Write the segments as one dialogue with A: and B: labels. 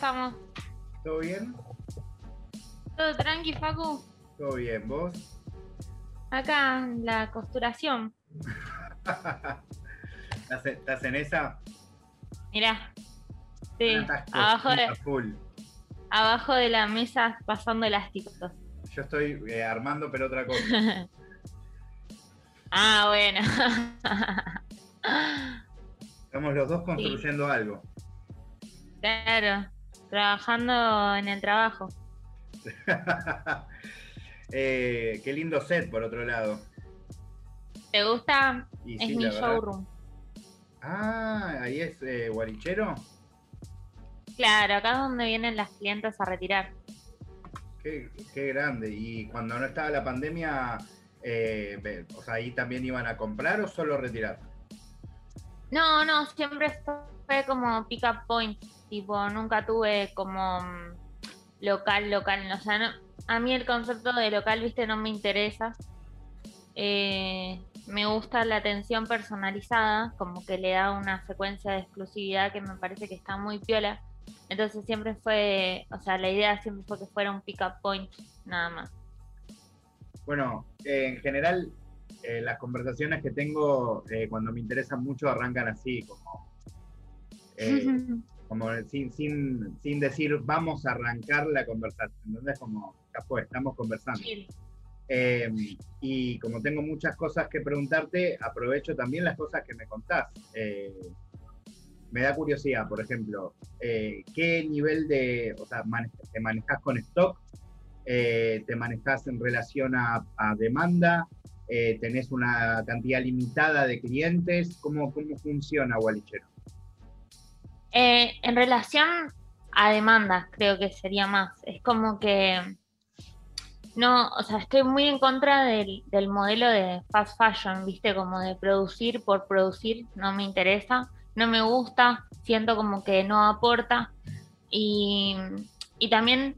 A: estamos.
B: ¿Todo bien?
A: Todo tranqui, Facu.
B: Todo bien, ¿vos?
A: Acá la costuración.
B: ¿Estás, en esa?
A: Mirá. Sí,
B: Estás
A: abajo de,
B: full.
A: abajo de la mesa pasando elásticos.
B: Yo estoy eh, armando, pero otra cosa.
A: ah, bueno.
B: Estamos los dos construyendo algo.
A: claro, trabajando en el trabajo.
B: Eh, qué lindo set, por otro lado.
A: ¿Te gusta?
B: Y
A: es
B: sí,
A: mi showroom.
B: Ah, ahí es eh, Guarichero.
A: Claro, acá es donde vienen las clientes a retirar.
B: Qué, qué grande. Y cuando no estaba la pandemia, eh, o sea, ahí también iban a comprar o solo retirar.
A: No, no, siempre fue como pick up point, tipo, nunca tuve como mm, local, local, o sea, no- a mí el concepto de local, viste, no me interesa. Eh, me gusta la atención personalizada, como que le da una secuencia de exclusividad que me parece que está muy piola. Entonces siempre fue, o sea, la idea siempre fue que fuera un pick up point, nada más.
B: Bueno, eh, en general, eh, las conversaciones que tengo eh, cuando me interesan mucho arrancan así, como, como sin, sin, sin decir vamos a arrancar la conversación, ¿entendés? Como, ya fue, estamos conversando. Eh, y como tengo muchas cosas que preguntarte, aprovecho también las cosas que me contás. Eh, me da curiosidad, por ejemplo, eh, ¿qué nivel de, o sea, mane- te manejas con stock? Eh, ¿Te manejas en relación a, a demanda? ¿Tenés una cantidad limitada de clientes? ¿Cómo, cómo funciona Walichero?
A: Eh, en relación a demandas, creo que sería más. Es como que no, o sea, estoy muy en contra del, del modelo de fast fashion, viste, como de producir por producir, no me interesa, no me gusta, siento como que no aporta. Y, y también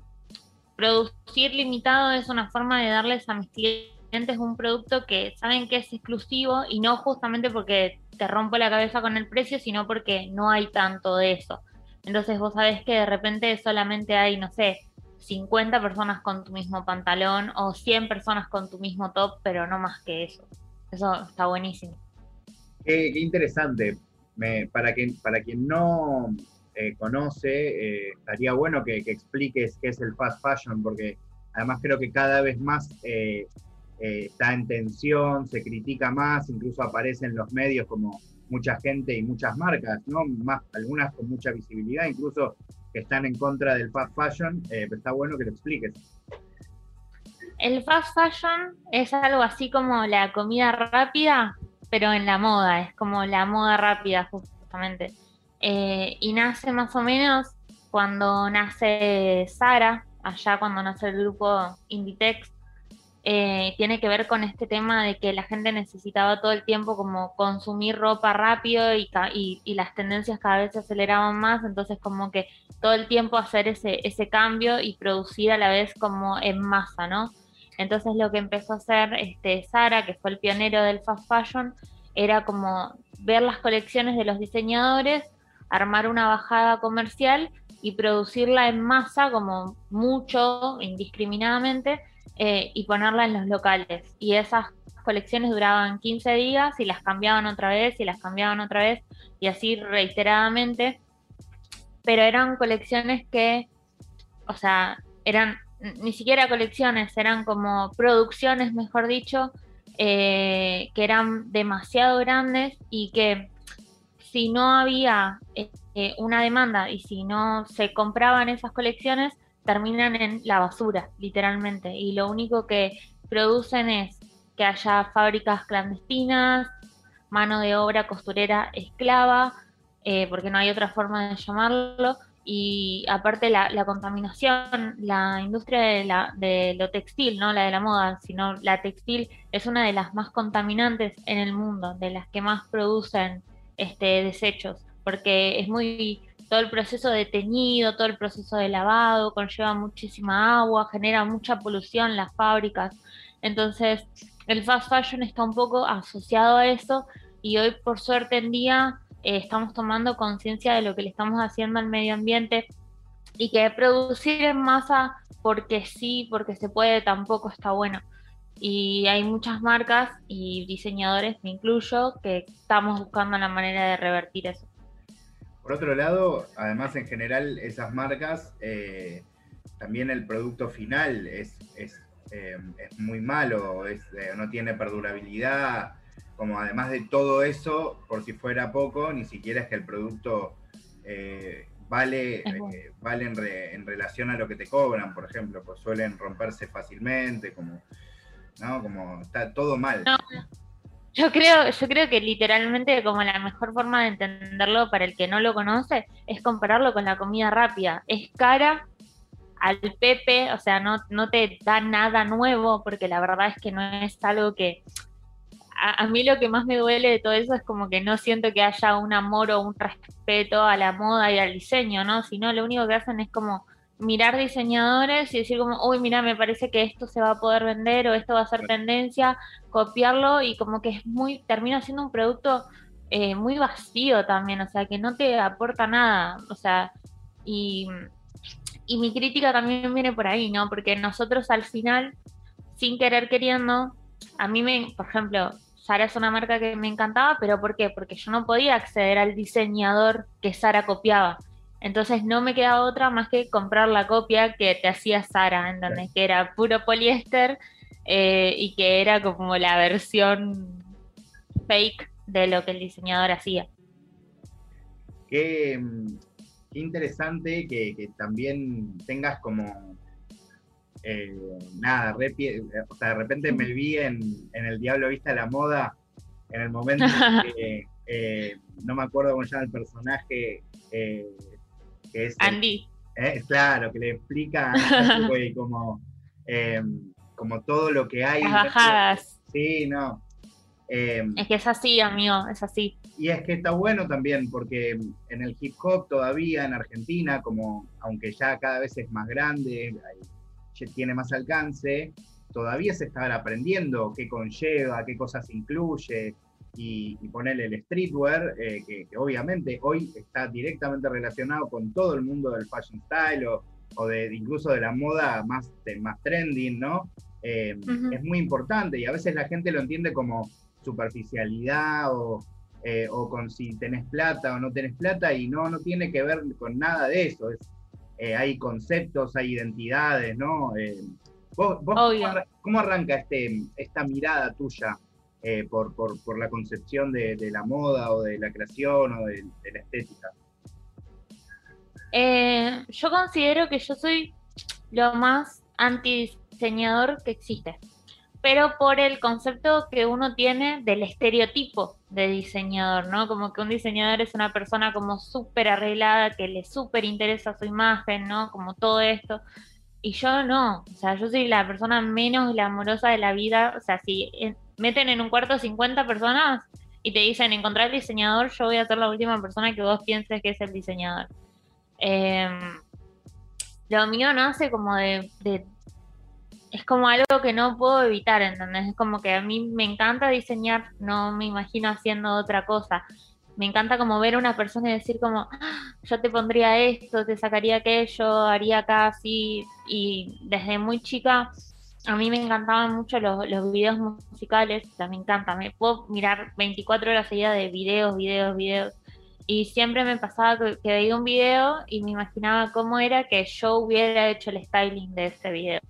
A: producir limitado es una forma de darles a mis clientes un producto que saben que es exclusivo y no justamente porque te rompo la cabeza con el precio, sino porque no hay tanto de eso. Entonces vos sabés que de repente solamente hay, no sé, 50 personas con tu mismo pantalón o 100 personas con tu mismo top, pero no más que eso. Eso está buenísimo.
B: Qué, interesante. Para, quien, para quien no eh, conoce, eh, estaría bueno que, que expliques qué es el fast fashion, porque además creo que cada vez más eh, eh, está en tensión, se critica más, incluso aparece en los medios como mucha gente y muchas marcas, ¿no? Más, algunas con mucha visibilidad, incluso que están en contra del fast fashion, eh, pero está bueno que lo expliques.
A: El fast fashion es algo así como la comida rápida, pero en la moda, es como la moda rápida justamente. Eh, y nace más o menos cuando nace Sara, allá cuando nace el grupo Inditex, eh, tiene que ver con este tema de que la gente necesitaba todo el tiempo como consumir ropa rápido y, y, y las tendencias cada vez se aceleraban más, entonces como que todo el tiempo hacer ese, ese cambio y producir a la vez como en masa, ¿no? Entonces lo que empezó a hacer este, Sara, que fue el pionero del fast fashion, era como ver las colecciones de los diseñadores, armar una bajada comercial y producirla en masa como mucho, indiscriminadamente, eh, y ponerla en los locales. Y esas colecciones duraban 15 días y las cambiaban otra vez y las cambiaban otra vez y así reiteradamente. Pero eran colecciones que, o sea, eran ni siquiera colecciones, eran como producciones, mejor dicho, eh, que eran demasiado grandes y que si no había eh, eh, una demanda y si no se compraban esas colecciones, terminan en la basura, literalmente. Y lo único que producen es que haya fábricas clandestinas, mano de obra costurera esclava, eh, porque no hay otra forma de llamarlo, y aparte la, contaminación, la industria de, la, de lo textil, no la de la moda, sino la textil es una de las más contaminantes en el mundo, de las que más producen este, desechos, porque es muy todo el proceso de teñido, todo el proceso de lavado, conlleva muchísima agua, genera mucha polución en las fábricas. Entonces, el fast fashion está un poco asociado a eso y hoy por suerte en día eh, estamos tomando conciencia de lo que le estamos haciendo al medio ambiente y que producir en masa porque sí, porque se puede, tampoco está bueno. Y hay muchas marcas y diseñadores, me incluyo, que estamos buscando la manera de revertir eso.
B: Por otro lado, además en general esas marcas, eh, también el producto final es, es, eh, muy malo, es, eh, no tiene perdurabilidad, como además de todo eso, por si fuera poco, ni siquiera es que el producto vale, vale en, relación a lo que te cobran, por ejemplo, pues suelen romperse fácilmente, como ¿no? Como está todo mal.
A: Yo creo, yo creo que literalmente como la mejor forma de entenderlo para el que no lo conoce es compararlo con la comida rápida. Es cara al pepe, o sea, no, no te da nada nuevo, porque la verdad es que no es algo que... A, a, mí lo que más me duele de todo eso es como que no siento que haya un amor o un respeto a la moda y al diseño, ¿no? Sino lo único que hacen es como mirar diseñadores y decir como, uy, mira, me parece que esto se va a poder vender o esto va a ser tendencia, copiarlo y como que es muy, termina siendo un producto eh, muy vacío también, o sea, que no te aporta nada, o sea, y, y mi crítica también viene por ahí, ¿no? Porque nosotros al final, sin querer queriendo, a mí me, por ejemplo, Sara es una marca que me encantaba, pero ¿por qué? Porque yo no podía acceder al diseñador que Sara copiaba. Entonces no me queda otra más que comprar la copia que te hacía Sara, ¿entendés? Que era puro poliéster eh, y que era como la versión fake de lo que el diseñador hacía.
B: Qué, interesante que, también tengas como eh, nada, o sea, de repente me vi en, El Diablo Vista la Moda en el momento que eh, no me acuerdo cómo se llama el personaje, es
A: Andy.
B: Eh, claro, que le explica como, em, como todo lo que hay.
A: Las bajadas.
B: Sí, no.
A: Em, es que es así, amigo, es así.
B: Y es que está bueno también, porque en el hip hop todavía en Argentina, como aunque ya cada vez es más grande, tiene más alcance, todavía se está aprendiendo qué conlleva, qué cosas incluye, y, ponerle el streetwear, eh, que, obviamente hoy está directamente relacionado con todo el mundo del fashion style o, de, incluso de la moda más, más trending, ¿no? Eh, es muy importante y a veces la gente lo entiende como superficialidad o, eh, o con si tenés plata o no tenés plata y no, no tiene que ver con nada de eso. Es, hay conceptos, hay identidades, ¿no? ¿Vos, cómo, arranca este, esta mirada tuya eh, por, por, la concepción de, la moda o de la creación o de, la estética?
A: Eh, yo considero que yo soy lo más antidiseñador que existe, pero por el concepto que uno tiene del estereotipo de diseñador, ¿no? Como que un diseñador es una persona como súper arreglada, que le súper interesa su imagen, ¿no? Como todo esto. Y yo no, o sea, yo soy la persona menos glamorosa de la vida, o sea, si meten en un cuarto 50 personas y te dicen encontrar el diseñador, yo voy a ser la última persona que vos pienses que es el diseñador. Em, lo mío nace como de, Es como algo que no puedo evitar, ¿entendés? Es como que a mí me encanta diseñar, no me imagino haciendo otra cosa. Me encanta como ver a una persona y decir como, ah, yo te pondría esto, te sacaría aquello, haría acá así. Y desde muy chica a mí me encantaban mucho los, los videos musicales, o sea, me encanta, me puedo mirar 24 horas seguidas de videos, videos, videos. Y siempre me pasaba que, veía un video y me imaginaba cómo era que yo hubiera hecho el styling de ese video.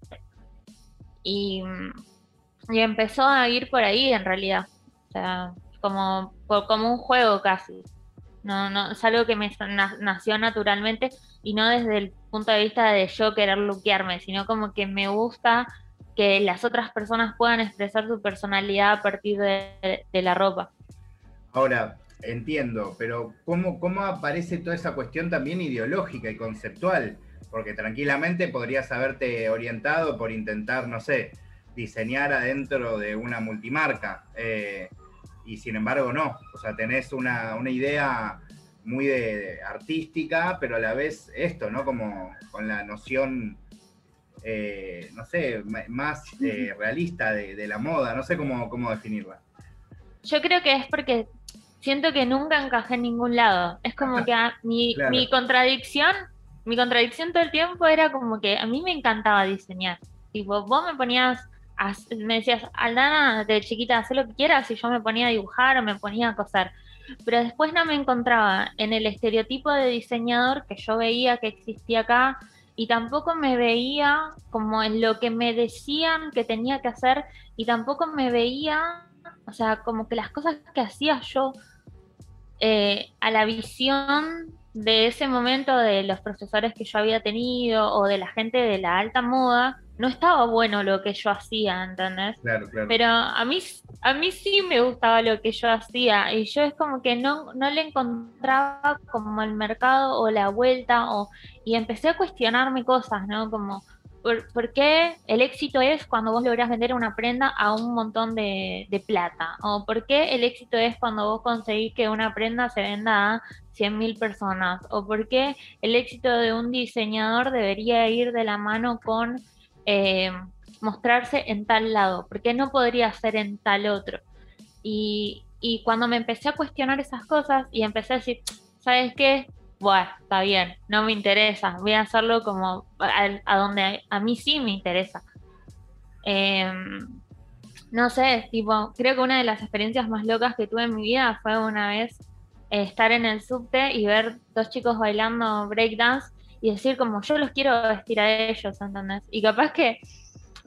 A: Y, y empezó a ir por ahí en realidad. O sea, como, como un juego casi. No, no, es algo que me nació naturalmente y no desde el punto de vista de yo querer luquearme, sino como que me gusta que las otras personas puedan expresar su personalidad a partir de, la ropa.
B: Ahora, entiendo, pero ¿cómo, ¿cómo aparece toda esa cuestión también ideológica y conceptual? Porque tranquilamente podrías haberte orientado por intentar, no sé, diseñar adentro de una multimarca. Eh, y sin embargo no. O sea, tenés una, una idea muy de, artística, pero a la vez esto, ¿no? Como con la noción eh, no sé, más eh, realista de, la moda, no sé cómo, cómo definirla.
A: Yo creo que es porque siento que nunca encajé en ningún lado. Es como que mi, mi, contradicción mi contradicción todo el tiempo era como que a mí me encantaba diseñar. Tipo, vos me ponías, me decías, Aldana, de chiquita, haz lo que quieras, y yo me ponía a dibujar o me ponía a coser. Pero después no me encontraba en el estereotipo de diseñador que yo veía que existía acá y tampoco me veía como en lo que me decían que tenía que hacer y tampoco me veía, o sea, como que las cosas que hacía yo eh, a la visión de ese momento de los profesores que yo había tenido o de la gente de la alta moda, no estaba bueno lo que yo hacía, ¿entendés?
B: Claro, claro.
A: Pero a mí, a mí sí me gustaba lo que yo hacía y yo es como que no, no le encontraba como el mercado o la vuelta o, y empecé a cuestionarme cosas, ¿no? Como, ¿por, qué el éxito es cuando vos lográs vender una prenda a un montón de, de plata? ¿O por qué el éxito es cuando vos conseguís que una prenda se venda a 100.000 personas? ¿O por qué el éxito de un diseñador debería ir de la mano con eh, mostrarse en tal lado? ¿Por qué no podría ser en tal otro? Y, cuando me empecé a cuestionar esas cosas y empecé a decir, ¿sabes qué? Bueno, está bien, no me interesa, voy a hacerlo como a, donde a, mí sí me interesa. Em, no sé, tipo, creo que una de las experiencias más locas que tuve en mi vida fue una vez estar en el subte y ver dos chicos bailando breakdance y decir como yo los quiero vestir a ellos, ¿entendés? Y capaz que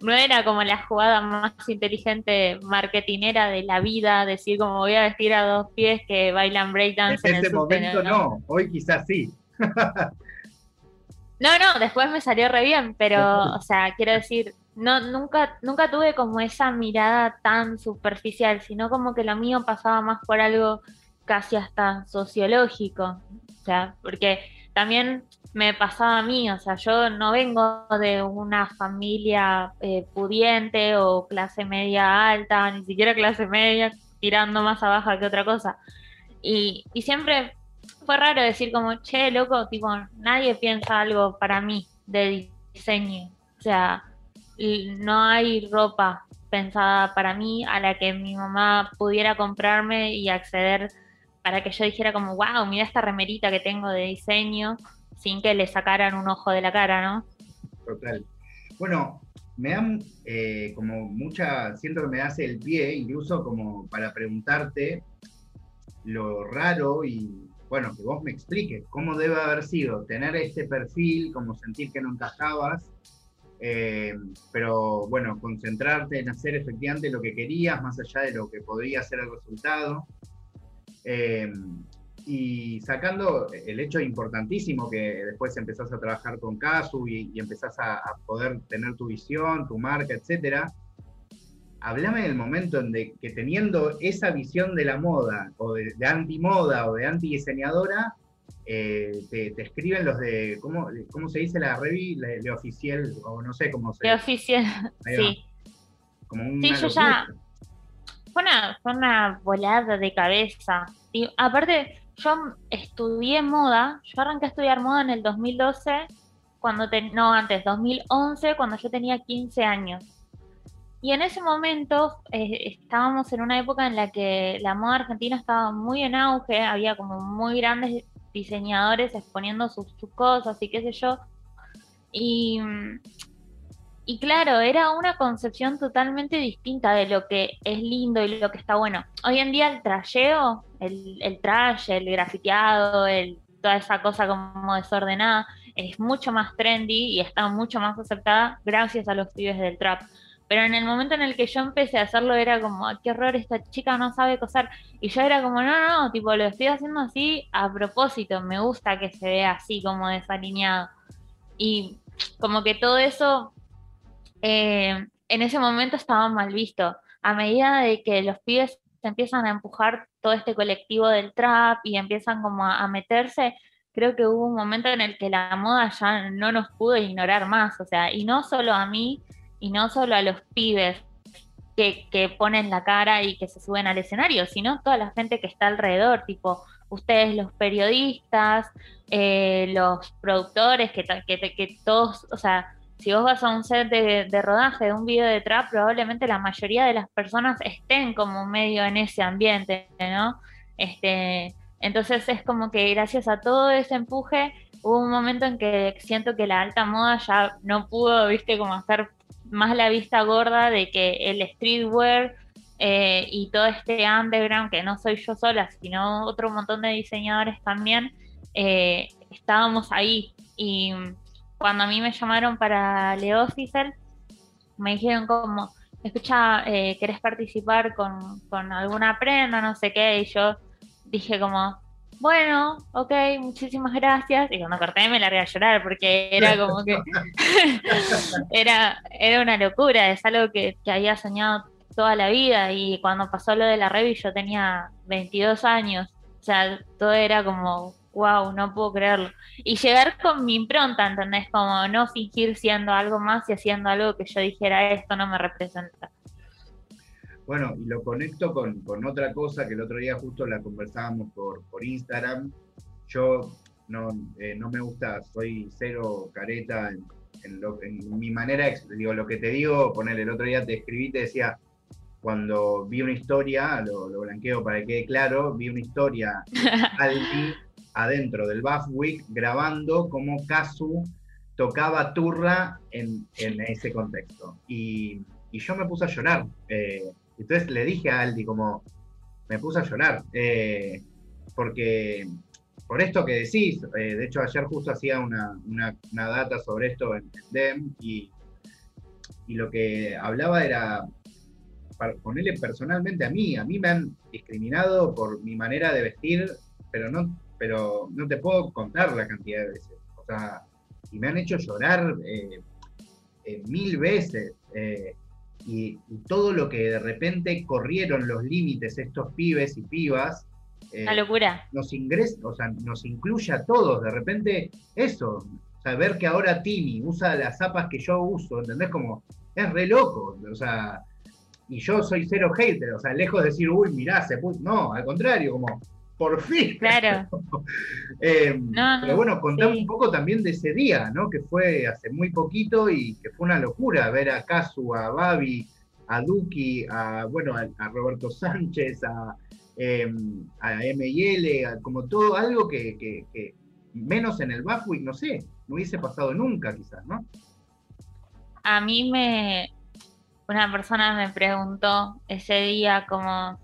A: no era como la jugada más inteligente marketinera de la vida, decir como voy a vestir a dos pies que bailan breakdance
B: en, en ese momento no, hoy quizás sí.
A: no, no, después me salió re bien, pero, o sea, quiero decir, no, nunca, nunca tuve como esa mirada tan superficial, sino como que lo mío pasaba más por algo casi hasta sociológico. O sea, porque también me pasaba a mí, o sea, yo no vengo de una familia eh, pudiente o clase media alta, ni siquiera clase media, tirando más abajo que otra cosa. Y, y siempre fue raro decir como, che, loco, tipo, nadie piensa algo para mí de diseño. O sea, no hay ropa pensada para mí a la que mi mamá pudiera comprarme y acceder para que yo dijera como, wow, mira esta remerita que tengo de diseño, sin que le sacaran un ojo de la cara, ¿no?
B: Total. Bueno, me dan eh, como mucha, siento que me hace el pie, incluso como para preguntarte lo raro y, bueno, que vos me expliques cómo debe haber sido tener este perfil, como sentir que no encajabas, eh, pero bueno, concentrarte en hacer efectivamente lo que querías, más allá de lo que podría ser el resultado. Eh, y sacando el hecho importantísimo que después empezás a trabajar con Casu y, empezás a, poder tener tu visión, tu marca, etcétera, hablame del momento en que teniendo esa visión de la moda, o de, anti-moda, o de anti-diseñadora, eh, te, escriben los de, ¿cómo, cómo se dice la revi? Le, oficial, o no sé cómo se
A: Le oficial, sí. sí, yo ya fue una, fue una volada de cabeza. Y aparte, yo estudié moda, yo arranqué a estudiar moda en el 2012, cuando no, antes, 2011, cuando yo tenía 15 años. Y en ese momento eh, estábamos en una época en la que la moda argentina estaba muy en auge, había como muy grandes diseñadores exponiendo sus, sus cosas y qué sé yo. Y y claro, era una concepción totalmente distinta de lo que es lindo y lo que está bueno. Hoy en día el trayeo, el, el trash, el grafiteado, el, toda esa cosa como desordenada, es mucho más trendy y está mucho más aceptada gracias a los pibes del trap. Pero en el momento en el que yo empecé a hacerlo era como, qué horror, esta chica no sabe coser. Y yo era como, no, no, tipo, lo estoy haciendo así a propósito, me gusta que se vea así como desalineado. Y como que todo eso eh, en ese momento estaba mal visto. A medida de que los pibes se empiezan a empujar todo este colectivo del trap y empiezan como a, meterse, creo que hubo un momento en el que la moda ya no nos pudo ignorar más, o sea, y no solo a mí, y no solo a los pibes que, que ponen la cara y que se suben al escenario, sino toda la gente que está alrededor, tipo ustedes los periodistas, eh, los productores, que, que, que todos, o sea, si vos vas a un set de, rodaje de un video de trap, probablemente la mayoría de las personas estén como medio en ese ambiente, ¿no? Este, entonces es como que gracias a todo ese empuje, hubo un momento en que siento que la alta moda ya no pudo, viste, como hacer más la vista gorda de que el streetwear eh, y todo este underground, que no soy yo sola, sino otro montón de diseñadores también, eh, estábamos ahí. Y cuando a mí me llamaron para Le Official, me dijeron como, escucha, eh, ¿querés participar con, con alguna prenda? No sé qué. Y yo dije como, bueno, ok, muchísimas gracias. Y cuando corté me largué a llorar porque era como que era, era una locura, es algo que, que, había soñado toda la vida y cuando pasó lo de la Revi yo tenía 22 años, o sea, todo era como, wow, no puedo creerlo. Y llegar con mi impronta, ¿entendés? Como no fingir siendo algo más y haciendo algo que yo dijera, esto no me representa.
B: Bueno, y lo conecto con, otra cosa que el otro día justo la conversábamos por, por Instagram. Yo no, eh, no me gusta, soy cero careta en, mi manera, digo, lo que te digo, poner el otro día te escribí, te decía, cuando vi una historia, lo, lo blanqueo para que quede claro, vi una historia Aldi adentro del Buffwick grabando cómo Kazu tocaba turra en, ese contexto. Y, yo me puse a llorar. Eh, entonces le dije a Aldi como, me puse a llorar, eh, porque por esto que decís, eh, de hecho ayer justo hacía una, data sobre esto en, DEM y, y, lo que hablaba era, para ponerle personalmente a mí, a mí me han discriminado por mi manera de vestir, pero no, pero no te puedo contar la cantidad de veces. O sea, y me han hecho llorar eh, mil veces y, todo lo que de repente corrieron los límites estos pibes y pibas.
A: Eh, La locura.
B: Nos ingresa, o sea, nos incluye a todos. De repente, eso, saber que ahora Tini usa las zapas que yo uso, ¿entendés? Como, es re loco. O sea, y yo soy cero hater, o sea, lejos de decir, uy, mirá, se puso. No, al contrario, como, por fin.
A: Claro.
B: Eh, pero bueno, contame un poco también de ese día, ¿no? Que fue hace muy poquito y que fue una locura ver a Casu, a Babi, a Duki, a, bueno, a, Roberto Sánchez, a, eh, a ML, como todo algo que, menos en el Bafwick, no sé, no hubiese pasado nunca quizás, ¿no?
A: A mí me, una persona me preguntó ese día como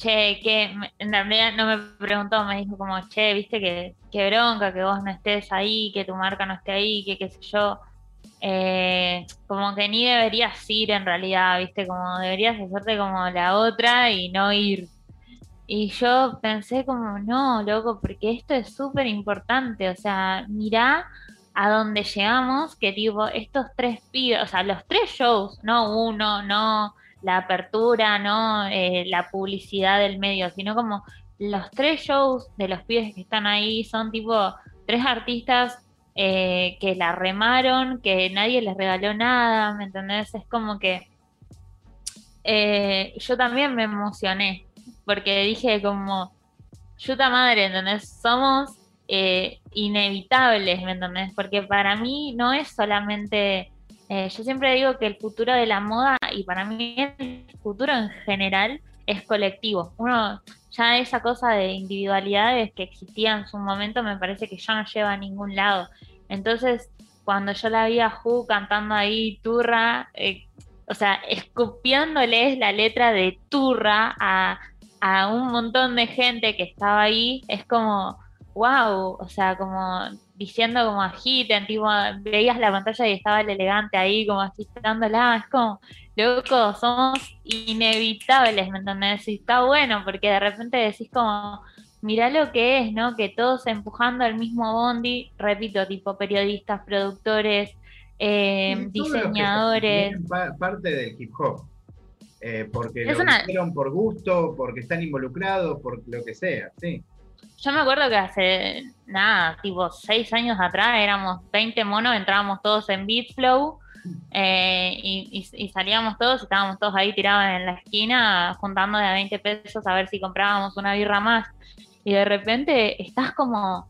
A: che, que en realidad no me preguntó, me dijo como, che, viste que, que bronca, que vos no estés ahí, que tu marca no esté ahí, que qué sé yo. Eh, como que ni deberías ir en realidad, viste, como deberías hacerte como la otra y no ir. Y yo pensé como, no, loco, porque esto es súper importante, o sea, mirá a dónde llegamos, que tipo, estos tres pibes, o sea, los tres shows, no uno, no la apertura, ¿no? Eh, la publicidad del medio, sino como los tres shows de los pibes que están ahí son tipo tres artistas eh, que la remaron, que nadie les regaló nada, ¿me entendés? Es como que eh, yo también me emocioné, porque dije como, chuta madre, ¿entendés? Somos inevitables, ¿me entendés? Porque para mí no es solamente eh, yo siempre digo que el futuro de la moda y para mí el futuro en general es colectivo. Uno ya esa cosa de individualidades que existía en su momento me parece que ya no lleva a ningún lado. Entonces, cuando yo la vi a Ju cantando ahí Turra, eh, o sea, escupiéndoles la letra de Turra a, a un montón de gente que estaba ahí, es como, wow, o sea, como diciendo como agiten, tipo, veías la pantalla y estaba el elegante ahí como agitándola, es como, loco, somos inevitables, ¿me entendés? Y está bueno, porque de repente decís como, mirá lo que es, ¿no? Que todos empujando el mismo bondi, repito, tipo periodistas, productores, eh, diseñadores.
B: parte del hip hop. Eh, porque lo hicieron por gusto, porque están involucrados, por lo que sea, sí.
A: Yo me acuerdo que hace, nada, tipo seis años atrás éramos 20 monos, entrábamos todos en Beatflow eh, y, salíamos todos, estábamos todos ahí tirados en la esquina juntando de a 20 pesos a ver si comprábamos una birra más. Y de repente estás como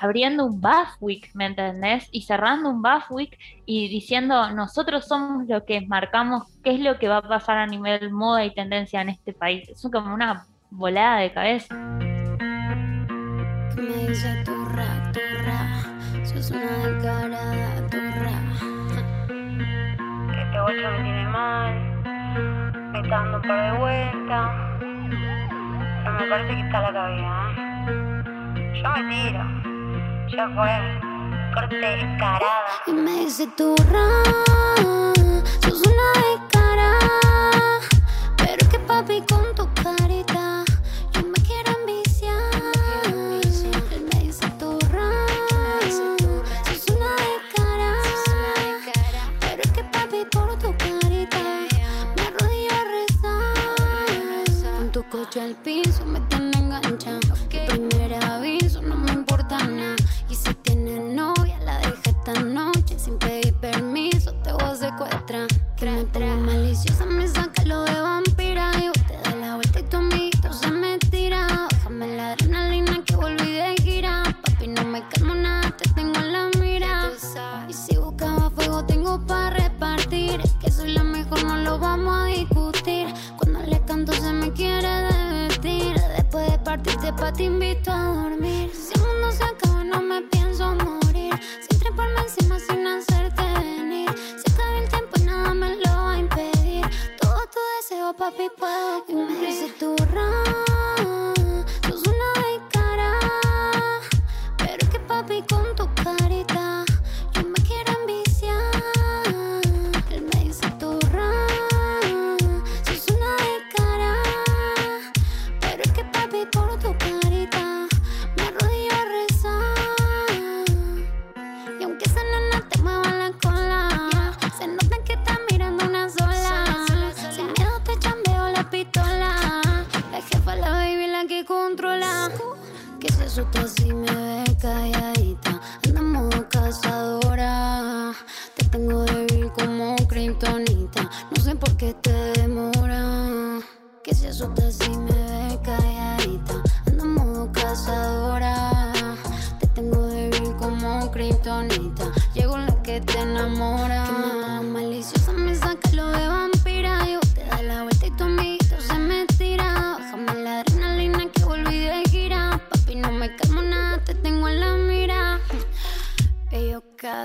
A: abriendo un Buffwick, ¿me entendés? Y cerrando un Buffwick y diciendo, nosotros somos lo que marcamos qué es lo que va a pasar a nivel moda y tendencia en este país. Es como una volada de cabeza. Me dice turra, turra.
C: sos una descarada, turra. Este bocho me tiene mal, me está dando un par de vueltas, pero me parece que está la cabeza, ¿eh? Yo me tiro, ya fue, corte descarada. Y me dice turra, sos una descarada, pero que papi con tu coche al piso me tiene enganchado. Tu primer aviso no me importa nada. Y si tienes novia,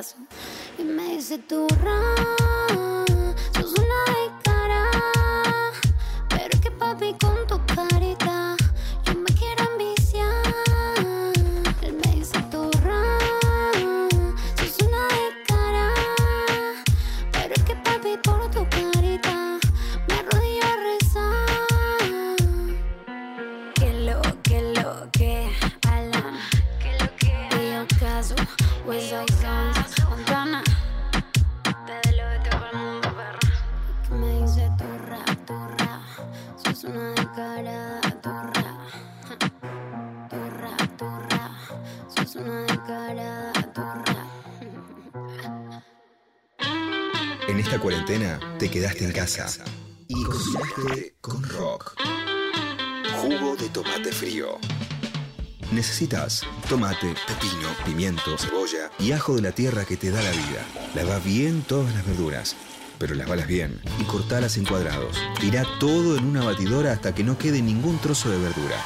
C: Ellos caso y me dice turra Sos
D: y cocinaste con rock. Jugo de tomate frío. Necesitas tomate, pepino, pimiento, cebolla y ajo de la tierra que te da la vida. Lava bien todas las verduras, pero lavalas bien y cortalas en cuadrados. Tira todo en una batidora hasta que no quede ningún trozo de verdura.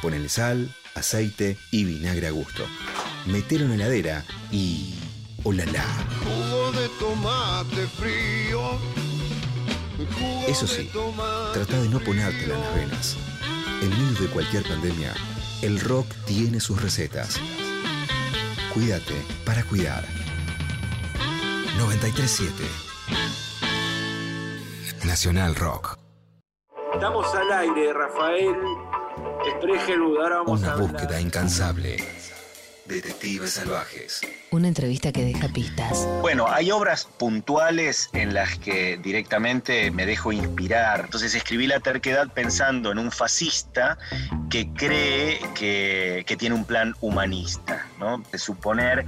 D: Ponele sal, aceite y vinagre a gusto. Metelo en la heladera y... ¡Olala!
E: Jugo de tomate frío.
D: Eso sí, trata de no ponértela en las venas. En medio de cualquier pandemia, el rock tiene sus recetas. Cuídate para cuidar. 937 Nacional Rock.
F: Estamos al aire, Rafael Spregelud. Ahora vamos a
D: Una
F: hablar.
D: búsqueda incansable. Detectives salvajes.
G: Una entrevista que deja pistas.
H: Bueno, hay obras puntuales en las que directamente me dejo inspirar. Entonces escribí La terquedad pensando en un fascista que cree que, que tiene un plan humanista, ¿no? De suponer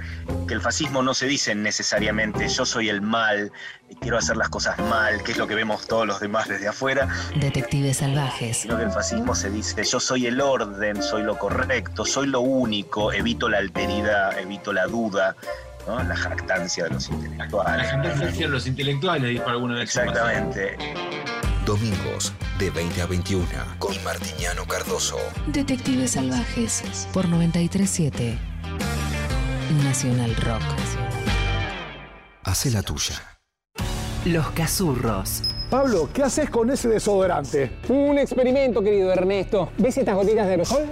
H: que el fascismo no se dice necesariamente yo soy el mal, quiero hacer las cosas mal, que es lo que vemos todos los demás desde afuera,
G: Detectives salvajes.
H: sino que el fascismo se dice yo soy el orden, soy lo correcto, soy lo único, evito la alteridad, evito la duda, ¿no? la jactancia de los
I: La
H: intelectuales.
I: gente los intelectuales, dijo alguna vez.
H: Exactamente.
D: Domingos de 20 a 21 con Martiniano Cardoso.
G: Detectives salvajes por 937 Nacional Rock.
D: Hace la tuya.
G: Los Cazurros.
J: Pablo, ¿qué haces con ese desodorante?
K: Un experimento, querido Ernesto. ¿Ves estas gotitas de aerosol?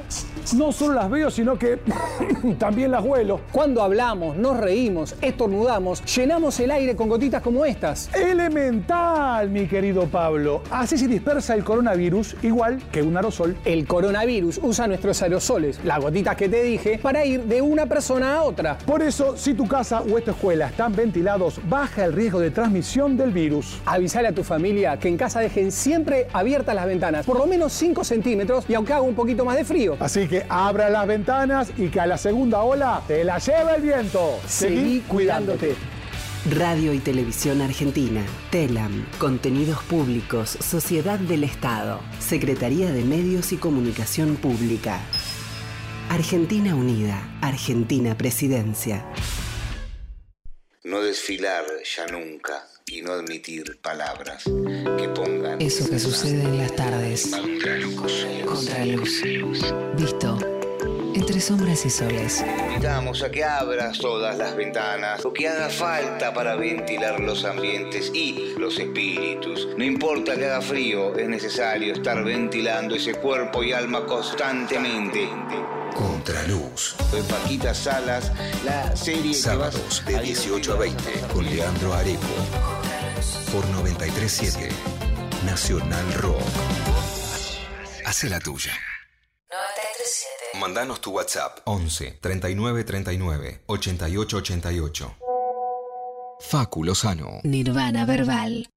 J: No solo las veo, sino que también las huelo.
K: Cuando hablamos, nos reímos, estornudamos, llenamos el aire con gotitas como estas.
J: Elemental, mi querido Pablo. Así se dispersa el coronavirus igual que un aerosol.
K: El coronavirus usa nuestros aerosoles, las gotitas que te dije, para ir de una persona a otra.
J: Por eso, si tu casa o esta escuela están ventilados, baja el riesgo de transmisión del virus.
K: Avisale a tu familia que en casa dejen siempre abiertas las ventanas, por lo menos 5 centímetros y aunque haga un poquito más de frío.
J: Así que abra las ventanas y que a la segunda ola te la lleve el viento.
K: Seguí cuidándote.
G: Radio y Televisión Argentina, TELAM, Contenidos Públicos, Sociedad del Estado, Secretaría de Medios y Comunicación Pública. Argentina Unida, Argentina Presidencia.
L: No desfilar ya nunca y no admitir palabras que pongan...
G: Eso que sucede en las tardes. Contraluz. Visto. Entre sombras y soles.
L: Invitamos a que abras todas las ventanas, lo que haga falta para ventilar los ambientes y los espíritus. No importa que haga frío, es necesario estar ventilando ese cuerpo y alma constantemente.
D: Contraluz.
L: Soy Paquita Salas, la serie que vas
D: Sábados de 18 a 20 con Leandro Areco. Por 937 Nacional Rock. Hace la tuya.
G: 937.
D: Mandanos tu WhatsApp 11 39 39 88 88. Facu Lozano.
G: Nirvana Verbal.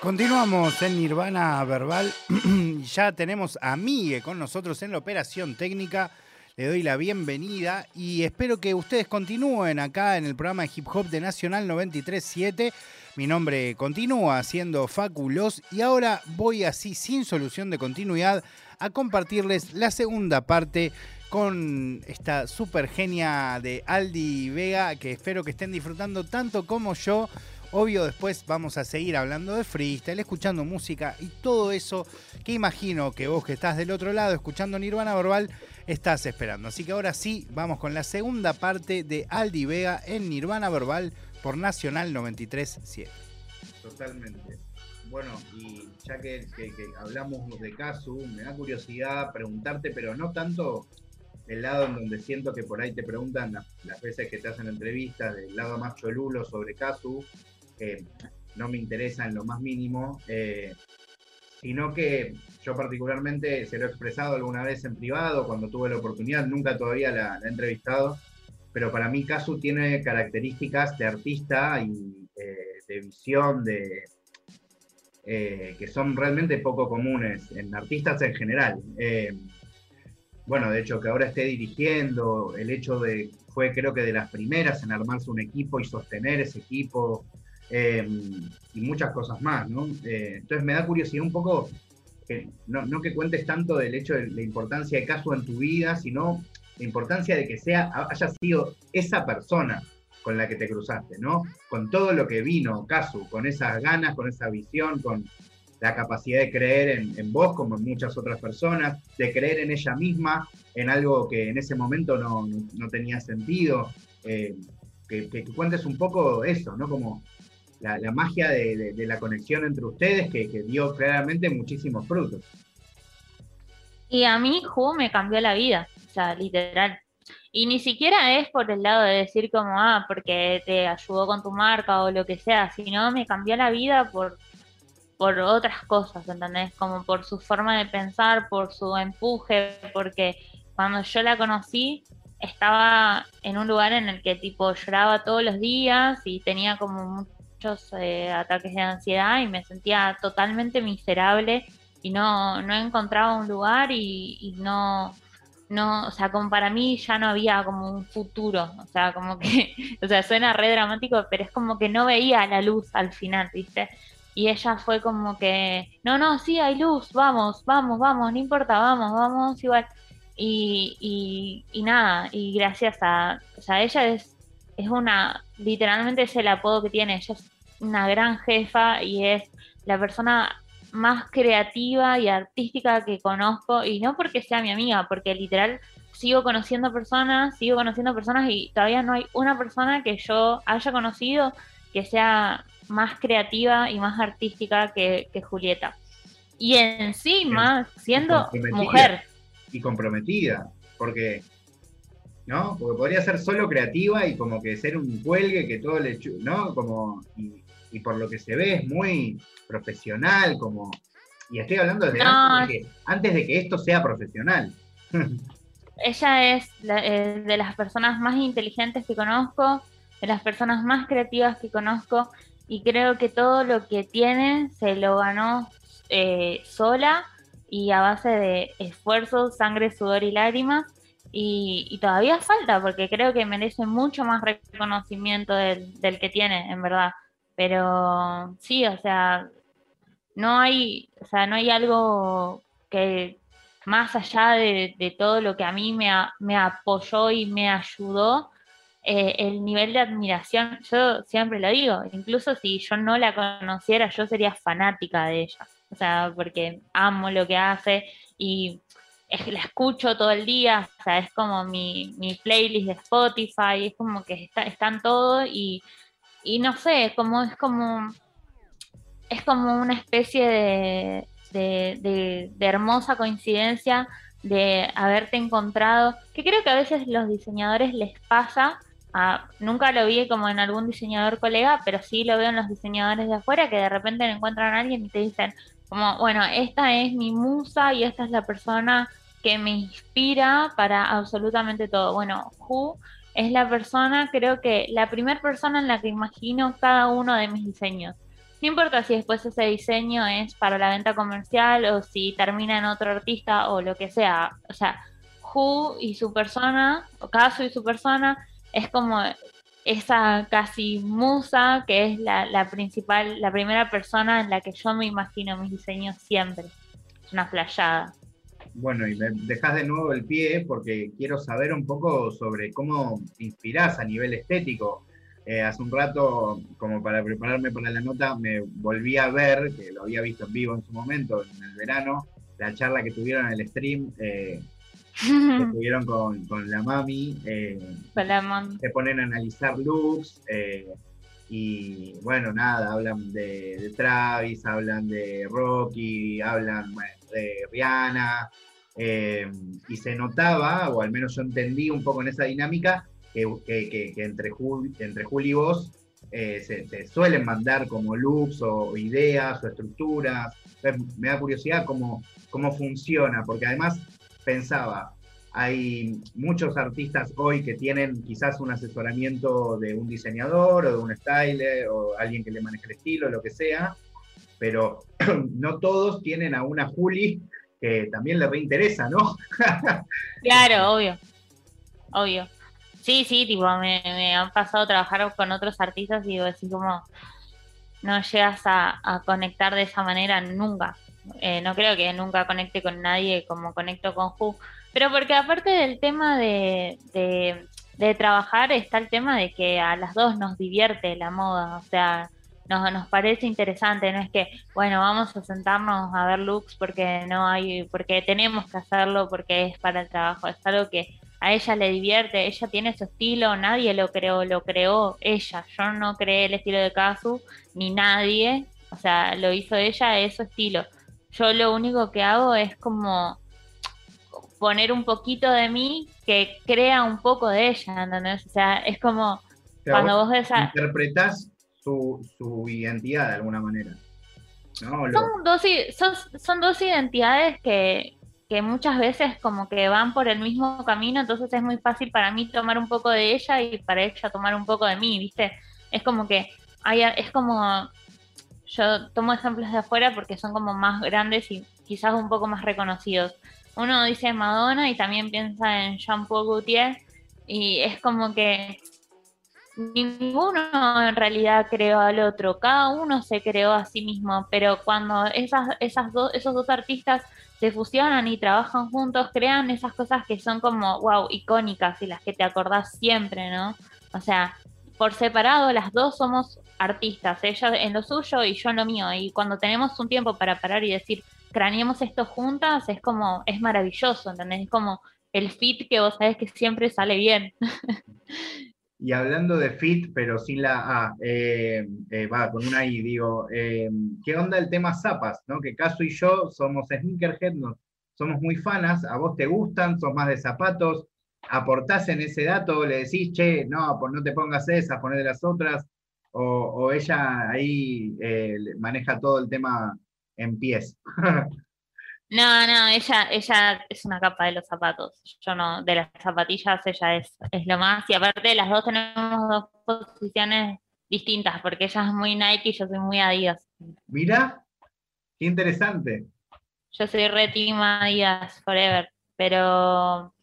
M: Continuamos en Nirvana Verbal. ya tenemos a Migue con nosotros en la operación técnica. Le doy la bienvenida y espero que ustedes continúen acá en el programa de hip hop de Nacional 937. Mi nombre continúa siendo Faculos y ahora voy así sin solución de continuidad a compartirles la segunda parte con esta super genia de Aldi Vega que espero que estén disfrutando tanto como yo. Obvio, después vamos a seguir hablando de freestyle, escuchando música y todo eso que imagino que vos que estás del otro lado escuchando Nirvana Verbal estás esperando. Así que ahora sí, vamos con la segunda parte de Aldi Vega en Nirvana Verbal por Nacional 937.
B: Totalmente. Bueno, y ya que, que- hablamos de Casu, me da curiosidad preguntarte, pero no tanto el lado en donde siento que por ahí te preguntan las, las veces que te hacen entrevistas, del lado más cholulo sobre Casu, que no me interesa en lo más mínimo, eh, sino que yo particularmente se lo he expresado alguna vez en privado, cuando tuve la oportunidad, nunca todavía la, he entrevistado, pero para mí Casu tiene características de artista y eh, de visión, de, eh, que son realmente poco comunes en artistas en general. Bueno, de hecho, que ahora esté dirigiendo, el hecho de, fue creo que de las primeras en armarse un equipo y sostener ese equipo, eh, y muchas cosas más, ¿no? Eh, entonces me da curiosidad un poco, que no, no que cuentes tanto del hecho de la importancia de Casu en tu vida, sino la importancia de que sea, haya sido esa persona con la que te cruzaste, ¿no? Con todo lo que vino Casu, con esas ganas, con esa visión, con la capacidad de creer en, vos como en muchas otras personas, de creer en ella misma, en algo que en ese momento no, no- no tenía sentido. eh, que, que cuentes un poco eso, ¿no? Como la, magia de, la conexión entre ustedes que, que dio claramente muchísimos frutos.
A: Y a mí Ju me cambió la vida, o sea, literal. Y ni siquiera es por el lado de decir como, ah, porque te ayudó con tu marca o lo que sea, sino me cambió la vida por, por otras cosas, ¿entendés? Como por su forma de pensar, por su empuje, porque cuando yo la conocí estaba en un lugar en el que tipo lloraba todos los días y tenía como eh, ataques de ansiedad y me sentía totalmente miserable y no, no encontraba un lugar y, no, no, o sea, como para mí ya no había como un futuro, o sea, como que, o sea, suena re dramático, pero es como que no veía la luz al final, ¿viste? Y ella fue como que, no, no, sí, hay luz, vamos, vamos, vamos, no importa, vamos, vamos, igual. Y, y, y nada, y gracias a, o sea, ella es, es una, literalmente es el apodo que tiene, ella una gran jefa y es la persona más creativa y artística que conozco, y no porque sea mi amiga, porque literal sigo conociendo personas, sigo conociendo personas y todavía no hay una persona que yo haya conocido que sea más creativa y más artística que, que Julieta. Y encima, siendo mujer.
B: Y comprometida, porque, ¿no? Porque podría ser solo creativa y como que ser un cuelgue que todo le, ¿no? Como, y, y por lo que se ve es muy profesional, como, y estoy hablando desde
A: No.
B: antes, de que, antes de que esto sea profesional.
A: Ella es la- eh, de las personas más inteligentes que conozco, de las personas más creativas que conozco, y creo que todo lo que tiene se lo ganó eh, sola y a base de esfuerzo, sangre, sudor y lágrimas. Y, y todavía falta, porque creo que merece mucho más reconocimiento del, del que tiene, en verdad. Pero sí, o sea, no hay, o sea, no hay algo que más allá de, todo lo que a mí me, me apoyó y me ayudó, eh, el nivel de admiración, yo siempre lo digo, incluso si yo no la conociera, yo sería fanática de ella, o sea, porque amo lo que hace y la escucho todo el día, o sea, es como mi, mi playlist de Spotify, es como que está, están todo y, y no sé, como es como es como una especie de, de- hermosa coincidencia de haberte encontrado, que creo que a veces los diseñadores les pasa, a- nunca lo vi como en algún diseñador colega, pero sí lo veo en los diseñadores de afuera, que de repente encuentran a alguien y te dicen, como, bueno, esta es mi musa y esta es la persona que me inspira para absolutamente todo. Bueno, Who es la persona, creo que la primera persona en la que imagino cada uno de mis diseños. No importa si después ese diseño es para la venta comercial o si termina en otro artista o lo que sea. O sea, Who y su persona, o Caso y su persona, es como esa casi musa que es la, la principal, la primera persona en la que yo me imagino mis diseños siempre. Es una flayada.
B: Bueno, y me dejas de nuevo el pie porque quiero saber un poco sobre cómo te inspirás a nivel estético. Eh, hace un rato, como para prepararme para la nota, me volví a ver, que lo había visto en vivo en su momento, en el verano, la charla que tuvieron en el stream, eh, que tuvieron con, con la mami. eh,
A: Con la mami.
B: se ponen a analizar looks eh, y bueno, nada, hablan de, de Travis, hablan de Rocky, hablan de Rihanna eh, y se notaba, o al menos yo entendí un poco en esa dinámica, que, que- entre, Jul, entre Jul y vos eh, se, suelen mandar como looks o ideas o estructuras. Me da curiosidad cómo, cómo funciona, porque además pensaba, hay muchos artistas hoy que tienen quizás un asesoramiento de un diseñador o de un styler o alguien que le maneje el estilo, lo que sea, pero no todos tienen a una Juli que también le reinteresa, ¿no?
A: Claro, obvio. Obvio. Sí, sí, tipo, me, me han pasado a trabajar con otros artistas y digo, así como no llegas a, conectar de esa manera nunca. Eh, no creo que nunca conecte con nadie como conecto con Ju. Pero porque aparte del tema de, de, trabajar está el tema de que a las dos nos divierte la moda. O sea, nos, nos parece interesante, no es que, bueno, vamos a sentarnos a ver looks porque no hay, porque tenemos que hacerlo, porque es para el trabajo, es algo que a ella le divierte, ella tiene su estilo, nadie lo creó, lo creó ella, yo no creé el estilo de Kazu, ni nadie, o sea, lo hizo ella, es su estilo. Yo lo único que hago es como poner un poquito de mí que crea un poco de ella, ¿entendés? O sea, es como
B: O sea,
A: cuando vos ves a,
B: interpretás su, su identidad de alguna manera. ¿no?
A: Son dos, son, son dos identidades que, que muchas veces como que van por el mismo camino, entonces es muy fácil para mí tomar un poco de ella y para ella tomar un poco de mí, ¿viste? Es como que hay, es como, yo tomo ejemplos de afuera porque son como más grandes y quizás un poco más reconocidos. Uno dice Madonna y también piensa en Jean-Paul Gaultier y es como que ninguno en realidad creó al otro, cada uno se creó a sí mismo, pero cuando esas, esas dos, esos dos artistas se fusionan y trabajan juntos, crean esas cosas que son como, wow, icónicas y las que te acordás siempre, ¿no? O sea, por separado las dos somos artistas, ella en lo suyo y yo en lo mío. Y cuando tenemos un tiempo para parar y decir, craneemos esto juntas, es como, es maravilloso, ¿entendés? Es como el fit que vos sabés que siempre sale bien.
B: Y hablando de fit, pero sin la A, eh, eh, va, con una I, digo, eh, ¿qué onda el tema zapas? ¿no? Que Caso y yo somos sneakerhead, no, somos muy fanas, a vos te gustan, sos más de zapatos, aportás en ese dato, le decís, che, no, pues no te pongas esas, poné de las otras, o, o ella ahí maneja todo el tema en pies.
A: No, no, ella, ella es una capa de los zapatos. Yo no, de las zapatillas ella es, es lo más. Y aparte las dos tenemos dos posiciones distintas, porque ella es muy Nike y yo soy muy Adidas.
B: Mira, qué interesante.
A: Yo soy re team Adidas forever, pero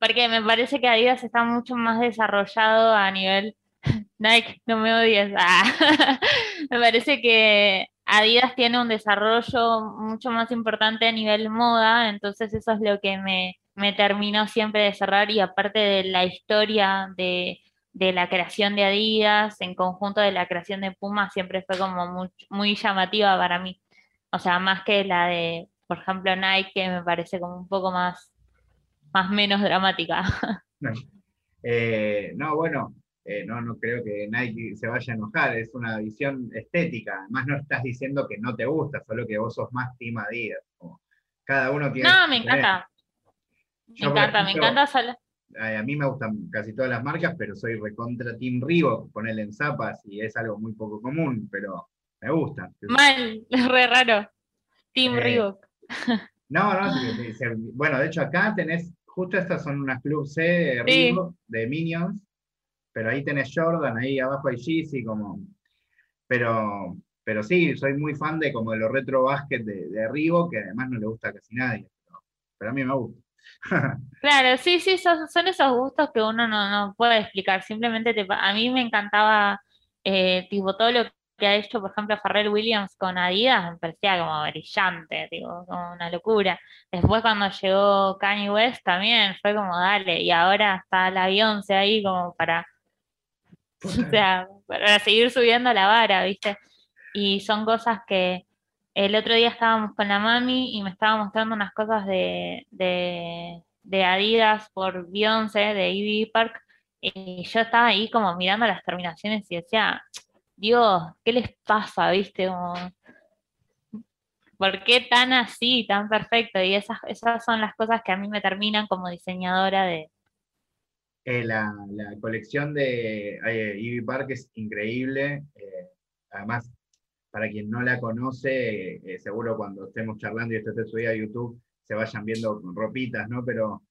A: porque me parece que Adidas está mucho más desarrollado a nivel Nike, no me odies. Ah. me parece que Adidas tiene un desarrollo mucho más importante a nivel moda, entonces eso es lo que me, terminó siempre de cerrar y aparte de la historia de, la creación de Adidas, en conjunto de la creación de Puma, siempre fue como muy, llamativa para mí. O sea, más que la de, por ejemplo, Nike, que me parece como un poco más, más menos dramática.
B: Eh, no, bueno, eh, no, no creo que Nike se vaya a enojar, es una visión estética. Además, no estás diciendo que no te gusta, solo que vos sos más Team Adidas. cada uno tiene.
A: No, me encanta. Me encanta, me encanta.
B: A mí me gustan casi todas las marcas, pero soy recontra Team Reebok, ponerle en zapas y es algo muy poco común, pero me gustan.
A: Mal, es re raro. Team eh, Reebok.
B: No, no, bueno, de hecho acá tenés, justo estas son unas Club C Reebok de Minions, pero ahí tenés Jordan, ahí abajo hay Yeezy, como, pero, pero sí, soy muy fan de como de los retro basket de, de que además no le gusta casi nadie, pero, a mí me gusta.
A: claro, sí, sí, son, esos gustos que uno no, puede explicar, simplemente a mí me encantaba eh, todo lo que ha hecho, por ejemplo, Farrell Williams con Adidas, me parecía como brillante, digo, como una locura. Después cuando llegó Kanye West también fue como dale, y ahora está la Beyoncé ahí como para o sea, para seguir subiendo la vara, ¿viste? Y son cosas que el otro día estábamos con la mami y me estaba mostrando unas cosas de, de, Adidas por Beyoncé, de Ivy Park, y yo estaba ahí como mirando las terminaciones y decía, Dios, ¿qué les pasa, viste? ¿Por qué tan así, tan perfecto? Y esas, esas son las cosas que a mí me terminan como diseñadora de,
B: eh, la, colección de eh, Park es increíble. Eh, además, para quien no la conoce, eh, seguro cuando estemos charlando y esto esté subido a YouTube, se vayan viendo ropitas, ¿no? Pero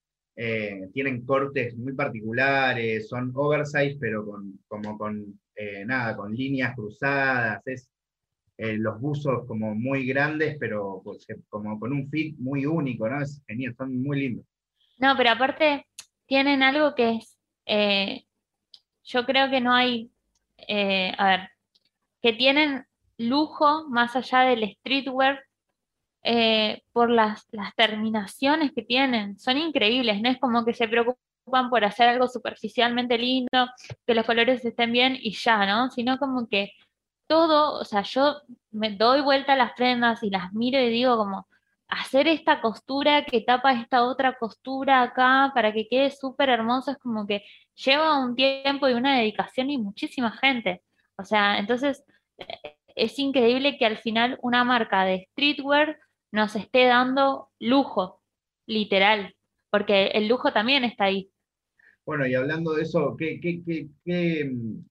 B: tienen cortes muy particulares, son oversize, pero con, como con, nada, con líneas cruzadas, es los buzos como muy grandes, pero pues, como con un fit muy único, ¿no? Es genial, son muy lindos.
A: No, pero aparte, tienen algo que es, eh, yo creo que no hay, eh, a ver, que tienen lujo más allá del streetwear eh, por las, las, terminaciones que tienen. Son increíbles, no es como que se preocupan por hacer algo superficialmente lindo, que los colores estén bien y ya, ¿no? Sino como que todo, o sea, yo me doy vuelta a las prendas y las miro y digo como, hacer esta costura que tapa esta otra costura acá para que quede súper hermoso es como que lleva un tiempo y una dedicación y muchísima gente. O sea, entonces eh, es increíble que al final una marca de streetwear nos esté dando lujo, literal, porque el lujo también está ahí.
B: Bueno, y hablando de eso, ¿qué,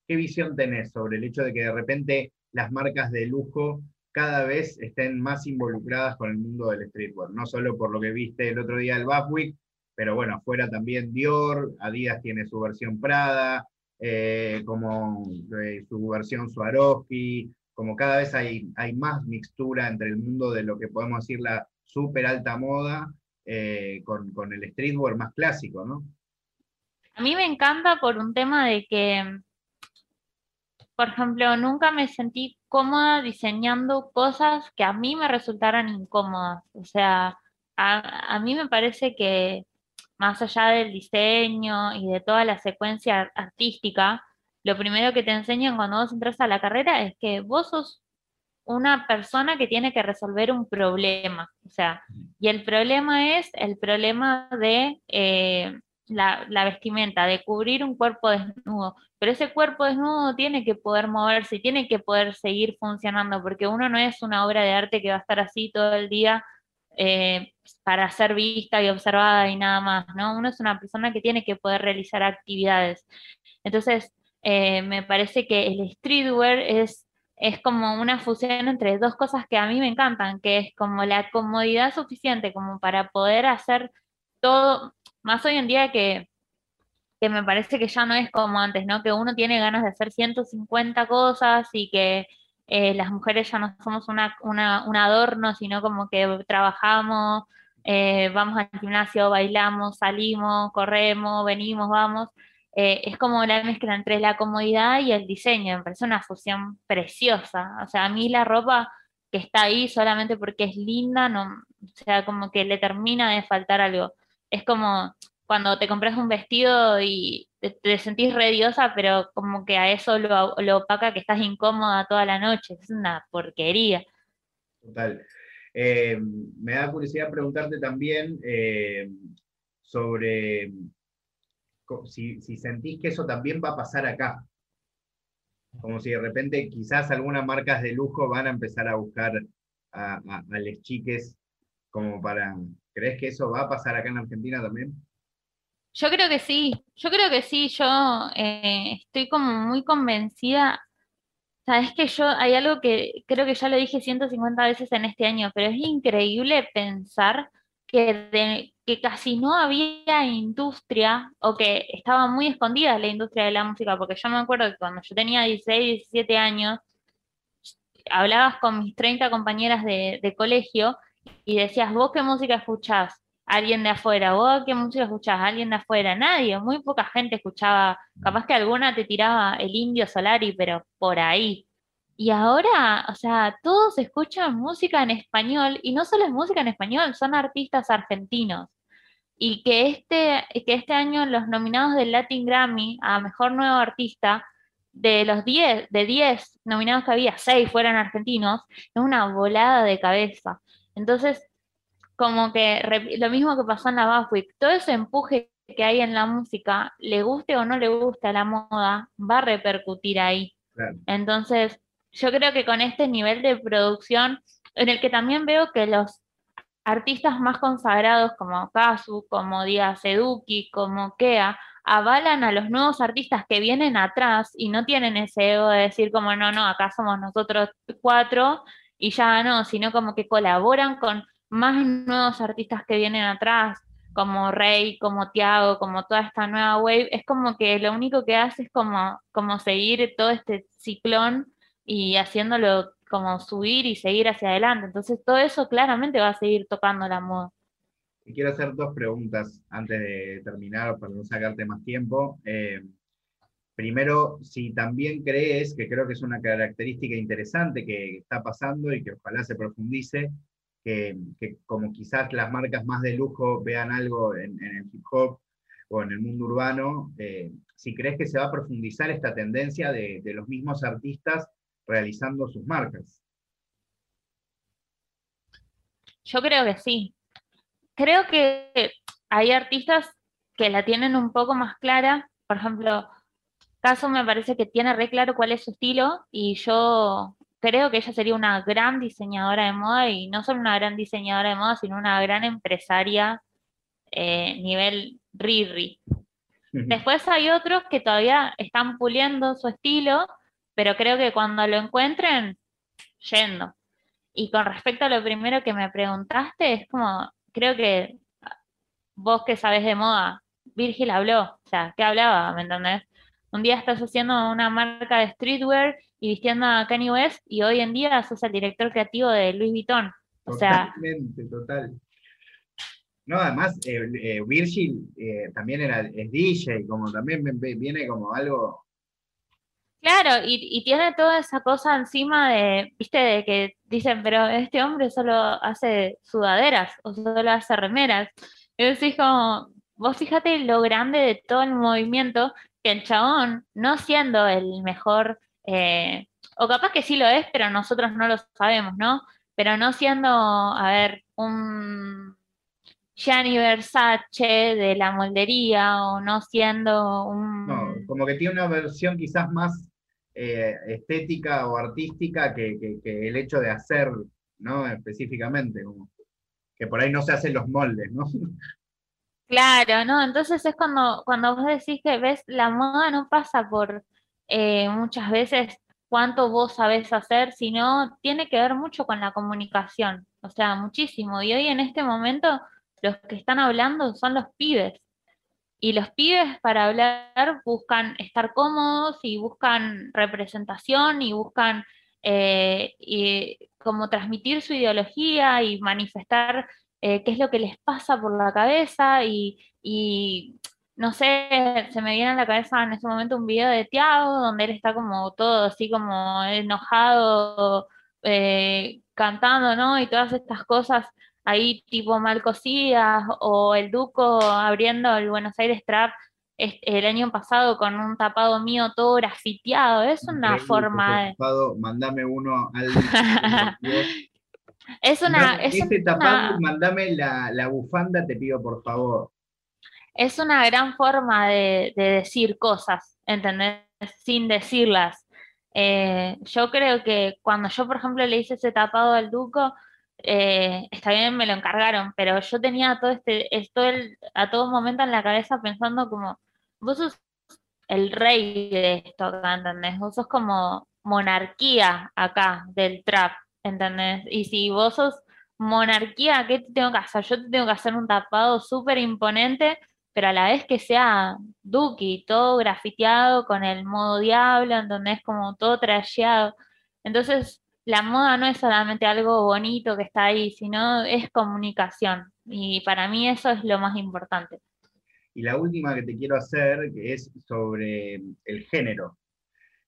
B: visión tenés sobre el hecho de que de repente las marcas de lujo cada vez estén más involucradas con el mundo del streetwear, no solo por lo que viste el otro día del Buffwick, pero bueno, afuera también Dior, Adidas tiene su versión Prada, eh, como eh, su versión Swarovski, como cada vez hay, hay más mixtura entre el mundo de lo que podemos decir la super alta moda eh, con, con el streetwear más clásico, ¿no?
A: A mí me encanta por un tema de que por ejemplo, nunca me sentí cómoda diseñando cosas que a mí me resultaran incómodas. O sea, a, mí me parece que más allá del diseño y de toda la secuencia artística, lo primero que te enseñan cuando vos entras a la carrera es que vos sos una persona que tiene que resolver un problema. O sea, y el problema es el problema de eh, la, vestimenta, de cubrir un cuerpo desnudo. Pero ese cuerpo desnudo tiene que poder moverse, tiene que poder seguir funcionando, porque uno no es una obra de arte que va a estar así todo el día eh, para ser vista y observada y nada más, ¿no? Uno es una persona que tiene que poder realizar actividades. Entonces, eh, me parece que el streetwear es, es como una fusión entre dos cosas que a mí me encantan, que es como la comodidad suficiente como para poder hacer todo, más hoy en día que, que me parece que ya no es como antes, ¿no? Que uno tiene ganas de hacer 150 cosas y que eh, las mujeres ya no somos una, un adorno, sino como que trabajamos, eh, vamos al gimnasio, bailamos, salimos, corremos, venimos, vamos. Eh, es como la mezcla entre la comodidad y el diseño, me parece una fusión preciosa. O sea, a mí la ropa que está ahí solamente porque es linda, no, o sea, como que le termina de faltar algo. Es como cuando te compras un vestido y te, sentís rediosa, pero como que a eso lo, lo, opaca que estás incómoda toda la noche. Es una porquería.
B: Total. Eh, me da curiosidad preguntarte también eh, sobre si, si, sentís que eso también va a pasar acá. Como si de repente quizás algunas marcas de lujo van a empezar a buscar a, a, a les chiques como para... ¿Crees que eso va a pasar acá en Argentina también?
A: Yo creo que sí, yo creo que sí, yo eh, estoy como muy convencida. Sabes que yo hay algo que creo que ya lo dije 150 veces en este año, pero es increíble pensar que, que casi no había industria o que estaba muy escondida la industria de la música, porque yo me acuerdo que cuando yo tenía 16, 17 años, hablabas con mis 30 compañeras de, de colegio y decías, ¿vos qué música escuchás? alguien de afuera, vos qué música escuchás, alguien de afuera, nadie, muy poca gente escuchaba, capaz que alguna te tiraba el indio Solari, pero por ahí. Y ahora, o sea, todos escuchan música en español y no solo es música en español, son artistas argentinos. Y que este, que este año los nominados del Latin Grammy a Mejor Nuevo Artista, de los 10, de 10 nominados que había, 6 fueran argentinos, es una volada de cabeza. Entonces, como que lo mismo que pasó en la BAFWIC, todo ese empuje que hay en la música, le guste o no le guste a la moda, va a repercutir ahí. Entonces, yo creo que con este nivel de producción, en el que también veo que los artistas más consagrados como Kazu, como Díaz Eduki, como Kea, avalan a los nuevos artistas que vienen atrás y no tienen ese ego de decir como no, no, acá somos nosotros cuatro y ya no, sino como que colaboran con más nuevos artistas que vienen atrás, como Rey, como Tiago, como toda esta nueva wave, es como que lo único que hace es como, como seguir todo este ciclón y haciéndolo como subir y seguir hacia adelante. Entonces todo eso claramente va a seguir tocando la moda.
B: Quiero hacer dos preguntas antes de terminar para no sacarte más tiempo. Eh, primero, si también crees, que creo que es una característica interesante que está pasando y que ojalá se profundice, que, como quizás las marcas más de lujo vean algo en, el hip hop o en el mundo urbano, eh, si crees que se va a profundizar esta tendencia de, los mismos artistas realizando sus marcas.
A: Yo creo que sí. Creo que hay artistas que la tienen un poco más clara. Por ejemplo, Caso me parece que tiene re claro cuál es su estilo y yo creo que ella sería una gran diseñadora de moda y no solo una gran diseñadora de moda, sino una gran empresaria eh, nivel Riri. Después hay otros que todavía están puliendo su estilo, pero creo que cuando lo encuentren, yendo. Y con respecto a lo primero que me preguntaste, es como, creo que vos que sabes de moda, Virgil habló, o sea, ¿qué hablaba? ¿Me entendés? Un día estás haciendo una marca de streetwear y vistiendo a Kanye West y hoy en día sos el director creativo de Louis Vuitton. O
B: Totalmente, total. No, además, eh, eh, Virgil eh, también era, es DJ, como también viene como algo...
A: Claro, y, y, tiene toda esa cosa encima de, viste, de que dicen, pero este hombre solo hace sudaderas o solo hace remeras. Y decís como, vos fíjate lo grande de todo el movimiento el chabón, no siendo el mejor, eh, o capaz que sí lo es, pero nosotros no lo sabemos, ¿no? Pero no siendo, a ver, un Gianni Versace de la moldería o no siendo un...
B: No, como que tiene una versión quizás más eh, estética o artística que, que- que el hecho de hacer, ¿no? Específicamente, como que por ahí no se hacen los moldes, ¿no?
A: Claro, ¿no? Entonces es cuando, cuando vos decís que ves, la moda no pasa por eh, muchas veces cuánto vos sabés hacer, sino tiene que ver mucho con la comunicación, o sea, muchísimo. Y hoy en este momento los que están hablando son los pibes. Y los pibes para hablar buscan estar cómodos y buscan representación y buscan eh, como transmitir su ideología y manifestar eh, qué es lo que les pasa por la cabeza y, y, no sé, se me viene a la cabeza en ese momento un video de Tiago donde él está como todo así como enojado, eh, cantando, ¿no? Y todas estas cosas ahí tipo mal cosidas, o el Duco abriendo el Buenos Aires Trap el año pasado con un tapado mío todo grafiteado, es una forma de...
B: tapado, mandame uno al.
A: Es una,
B: No,
A: es
B: ese
A: una-
B: tapado, mandame la, la bufanda, te pido por favor.
A: es una gran forma de, de decir cosas, ¿entendés? Sin decirlas. Eh, yo creo que cuando yo, por ejemplo, le hice ese tapado al Duco, eh, está bien, me lo encargaron, pero yo tenía todo este, esto el- a todo momento en la cabeza pensando como, vos sos el rey de esto ¿entendés? Vos sos como monarquía acá del trap, ¿entendés? Y si vos sos monarquía, ¿qué te tengo que hacer? Yo te tengo que hacer un tapado súper imponente, pero a la vez que sea Duki, todo grafiteado con el modo diablo, ¿entendés? Como todo trasheado. Entonces, la moda no es solamente algo bonito que está ahí, sino es comunicación. Y para mí eso es lo más importante.
B: Y la última que te quiero hacer es sobre el género,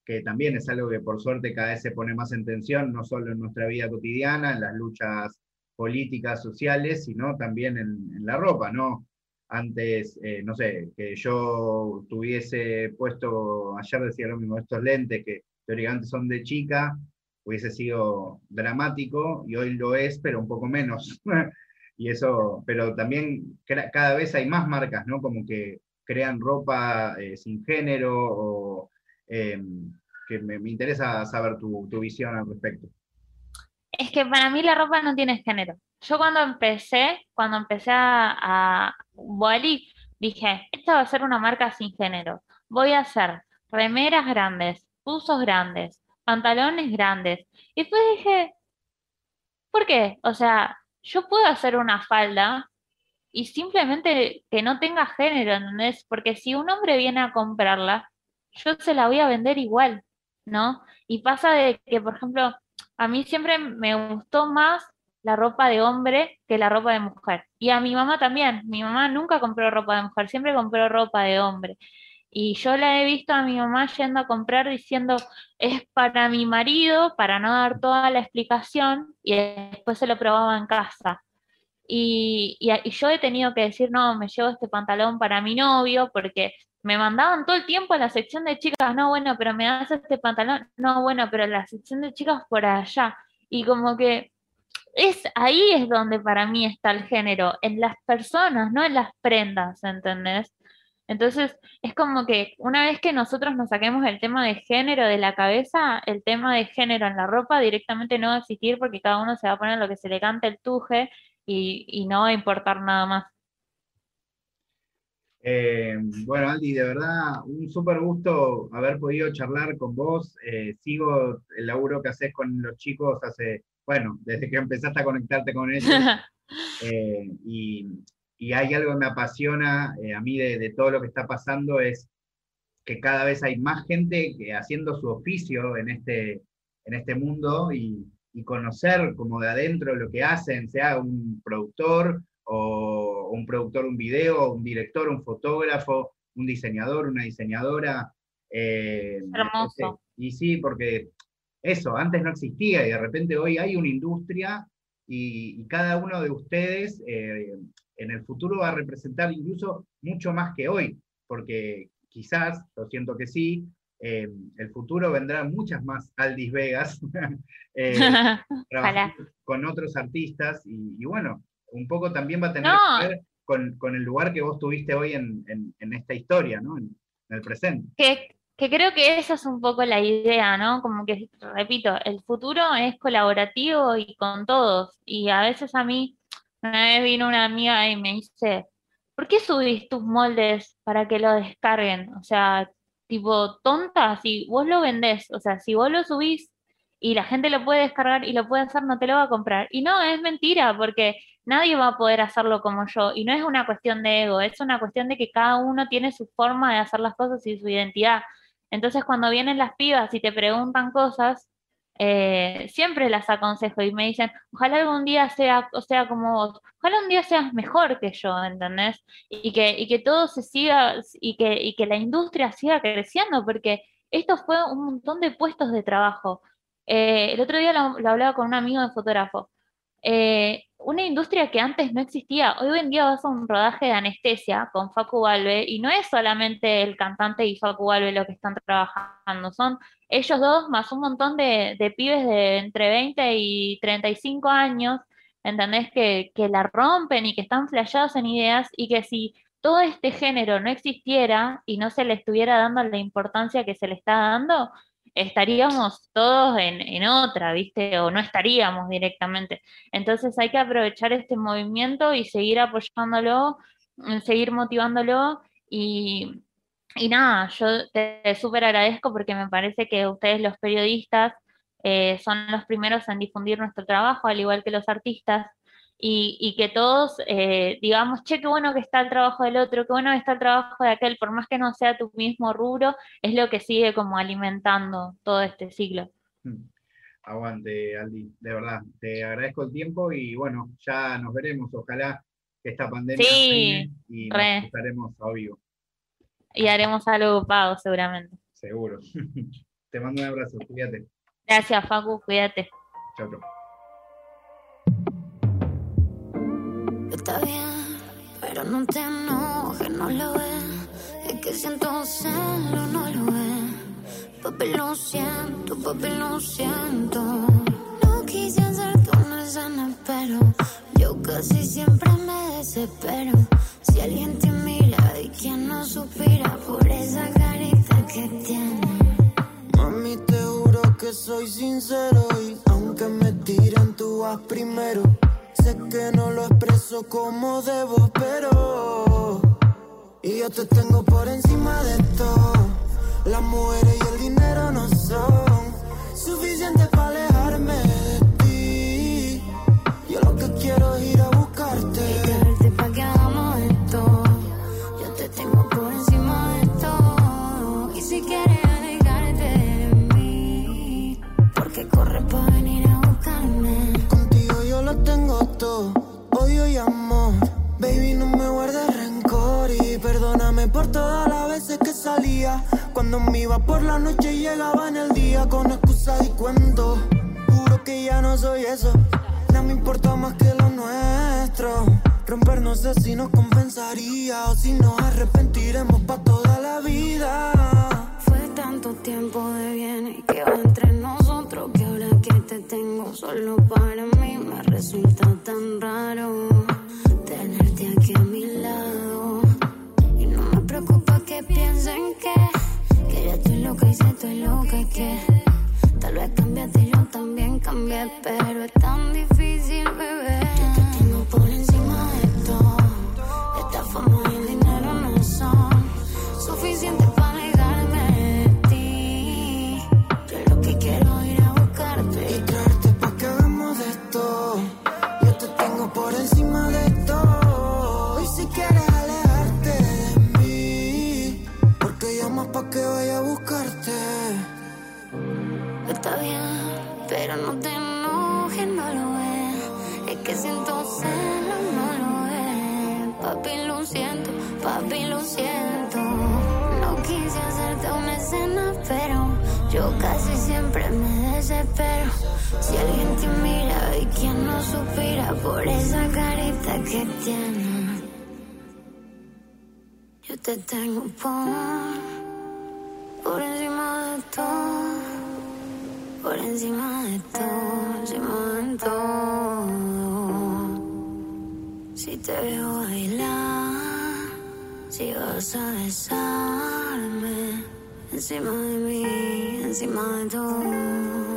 B: que también es algo que por suerte cada vez se pone más en tensión, no solo en nuestra vida cotidiana, en las luchas políticas, sociales, sino también en, la ropa, ¿no? Antes, eh, no sé, que yo tuviese puesto, ayer decía lo mismo, estos lentes que teóricamente son de chica, hubiese sido dramático y hoy lo es, pero un poco menos. y eso, pero también cada vez hay más marcas, ¿no? Como que crean ropa eh, sin género o eh, que me, me interesa saber tu, tu visión al respecto.
A: Es que para mí la ropa no tiene género. Yo cuando empecé, cuando empecé a, a dije, esta va a ser una marca sin género. Voy a hacer remeras grandes, buzos grandes, pantalones grandes. Y después dije, ¿por qué? O sea, yo puedo hacer una falda y simplemente que no tenga género, ¿entendés? Porque si un hombre viene a comprarla, yo se la voy a vender igual, ¿no? Y pasa de que, por ejemplo, a mí siempre me gustó más la ropa de hombre que la ropa de mujer. Y a mi mamá también. Mi mamá nunca compró ropa de mujer, siempre compró ropa de hombre. Y yo la he visto a mi mamá yendo a comprar diciendo, es para mi marido, para no dar toda la explicación, y después se lo probaba en casa. Y, y, yo he tenido que decir, no, me llevo este pantalón para mi novio, porque me mandaban todo el tiempo a la sección de chicas, no, bueno, pero me das este pantalón, no, bueno, pero la sección de chicas por allá. Y como que es ahí es donde para mí está el género, en las personas, no en las prendas, ¿entendés? Entonces, es como que una vez que nosotros nos saquemos el tema de género de la cabeza, el tema de género en la ropa directamente no va a existir porque cada uno se va a poner lo que se le cante el tuje y, y no va a importar nada más.
B: Eh, bueno, Aldi, de verdad, un súper gusto haber podido charlar con vos. Eh, sigo el laburo que haces con los chicos hace, bueno, desde que empezaste a conectarte con ellos. Eh, y, y hay algo que me apasiona a mí de, de todo lo que está pasando, es que cada vez hay más gente que haciendo su oficio en este, en este mundo y, y conocer como de adentro lo que hacen, sea un productor o un productor un video, un director, un fotógrafo, un diseñador, una diseñadora. eh,
A: Hermoso.
B: y sí, porque eso, antes no existía y de repente hoy hay una industria y, y cada uno de ustedes eh, en el futuro va a representar incluso mucho más que hoy, porque quizás, yo siento que sí, eh, el futuro vendrá muchas más Aldis Vegas eh, trabajando con otros artistas y, y, bueno, un poco también va a tener
A: No.
B: que ver con, con el lugar que vos tuviste hoy en, en- en esta historia, ¿no? En, en el presente.
A: Que, que creo que esa es un poco la idea, ¿no? Como que, repito, el futuro es colaborativo y con todos. Y a veces a mí, una vez vino una amiga y me dice, ¿por qué subís tus moldes para que lo descarguen? O sea, tipo, tonta, si vos lo vendés, o sea, si vos lo subís y la gente lo puede descargar y lo puede hacer, no te lo va a comprar. Y no, es mentira, porque nadie va a poder hacerlo como yo. Y no es una cuestión de ego, es una cuestión de que cada uno tiene su forma de hacer las cosas y su identidad. Entonces, cuando vienen las pibas y te preguntan cosas, eh, siempre las aconsejo y me dicen, ojalá algún día sea, o sea como vos, ojalá un día seas mejor que yo, ¿entendés? Y que, y que todo se siga y que, y que la industria siga creciendo, porque esto fue un montón de puestos de trabajo. Eh, el otro día lo, hablaba con un amigo de fotógrafo. Eh, una industria que antes no existía. Hoy en día vas a un rodaje de anestesia con Facu Balbe y no es solamente el cantante y Facu Balbe lo que están trabajando, son ellos dos más un montón de, de pibes de entre 20 y 35 años, ¿entendés? Que, que la rompen y que están flasheados en ideas y que si todo este género no existiera y no se le estuviera dando la importancia que se le está dando, estaríamos todos en, en otra, ¿viste? O no estaríamos directamente. Entonces hay que aprovechar este movimiento y seguir apoyándolo, mm, seguir motivándolo y, y nada, yo te súper agradezco porque me parece que ustedes los periodistas eh, son los primeros en difundir nuestro trabajo, al igual que los artistas, y, y que todos eh, digamos, che, qué bueno que está el trabajo del otro, qué bueno que está el trabajo de aquel, por más que no sea tu mismo rubro, es lo que sigue como alimentando todo este siglo.
B: Aguante, Aldi, de verdad. Te agradezco el tiempo y bueno, ya nos veremos. Ojalá que esta pandemia
A: Sí,
B: y nos estaremos a vivo,
A: Y haremos algo pago seguramente.
B: seguro. Te mando un abrazo, cuídate.
A: Gracias, Facu, cuídate.
B: Chao, chao.
C: Está bien, pero no te enojes, no lo ves. Es que siento celo, no lo ves. Papi, lo siento, papi, lo siento. No quise hacerte una escena, pero yo casi siempre me desespero. Si alguien te mira y quien no suspira por esa carita que tiene.
N: Mami, te juro que soy sincero y aunque me tiran, tú vas primero. Sé que no lo expreso como debo, pero. Y yo te tengo por encima de todo. Las mujeres y el dinero no son suficientes para veces que salía. Cuando me iba por la noche llegaba en el día con excusas y cuentos. Juro que ya no soy eso, nada me importa más que lo nuestro. Romper no sé si nos compensaría o si nos arrepentiremos para toda la vida.
C: Fue tanto tiempo de bien y que entre nosotros que ahora que te tengo solo para mí me resulta tan raro tenerte aquí piensen que, que ya estoy loca y si estoy loca y que tal vez cambiaste yo también cambié, pero es tan difícil, bebé. No
N: te
C: enojes, no lo es. Es que siento celos, no lo es. Papi, lo siento, papi, lo siento. No quise hacerte una escena, pero yo casi siempre me desespero. Si alguien te mira y quien no suspira por esa carita que tiene. Yo te tengo por, por encima de todo por encima de todo, encima de todo. Si te veo bailar, si vas a besarme, encima de mí, encima de todo.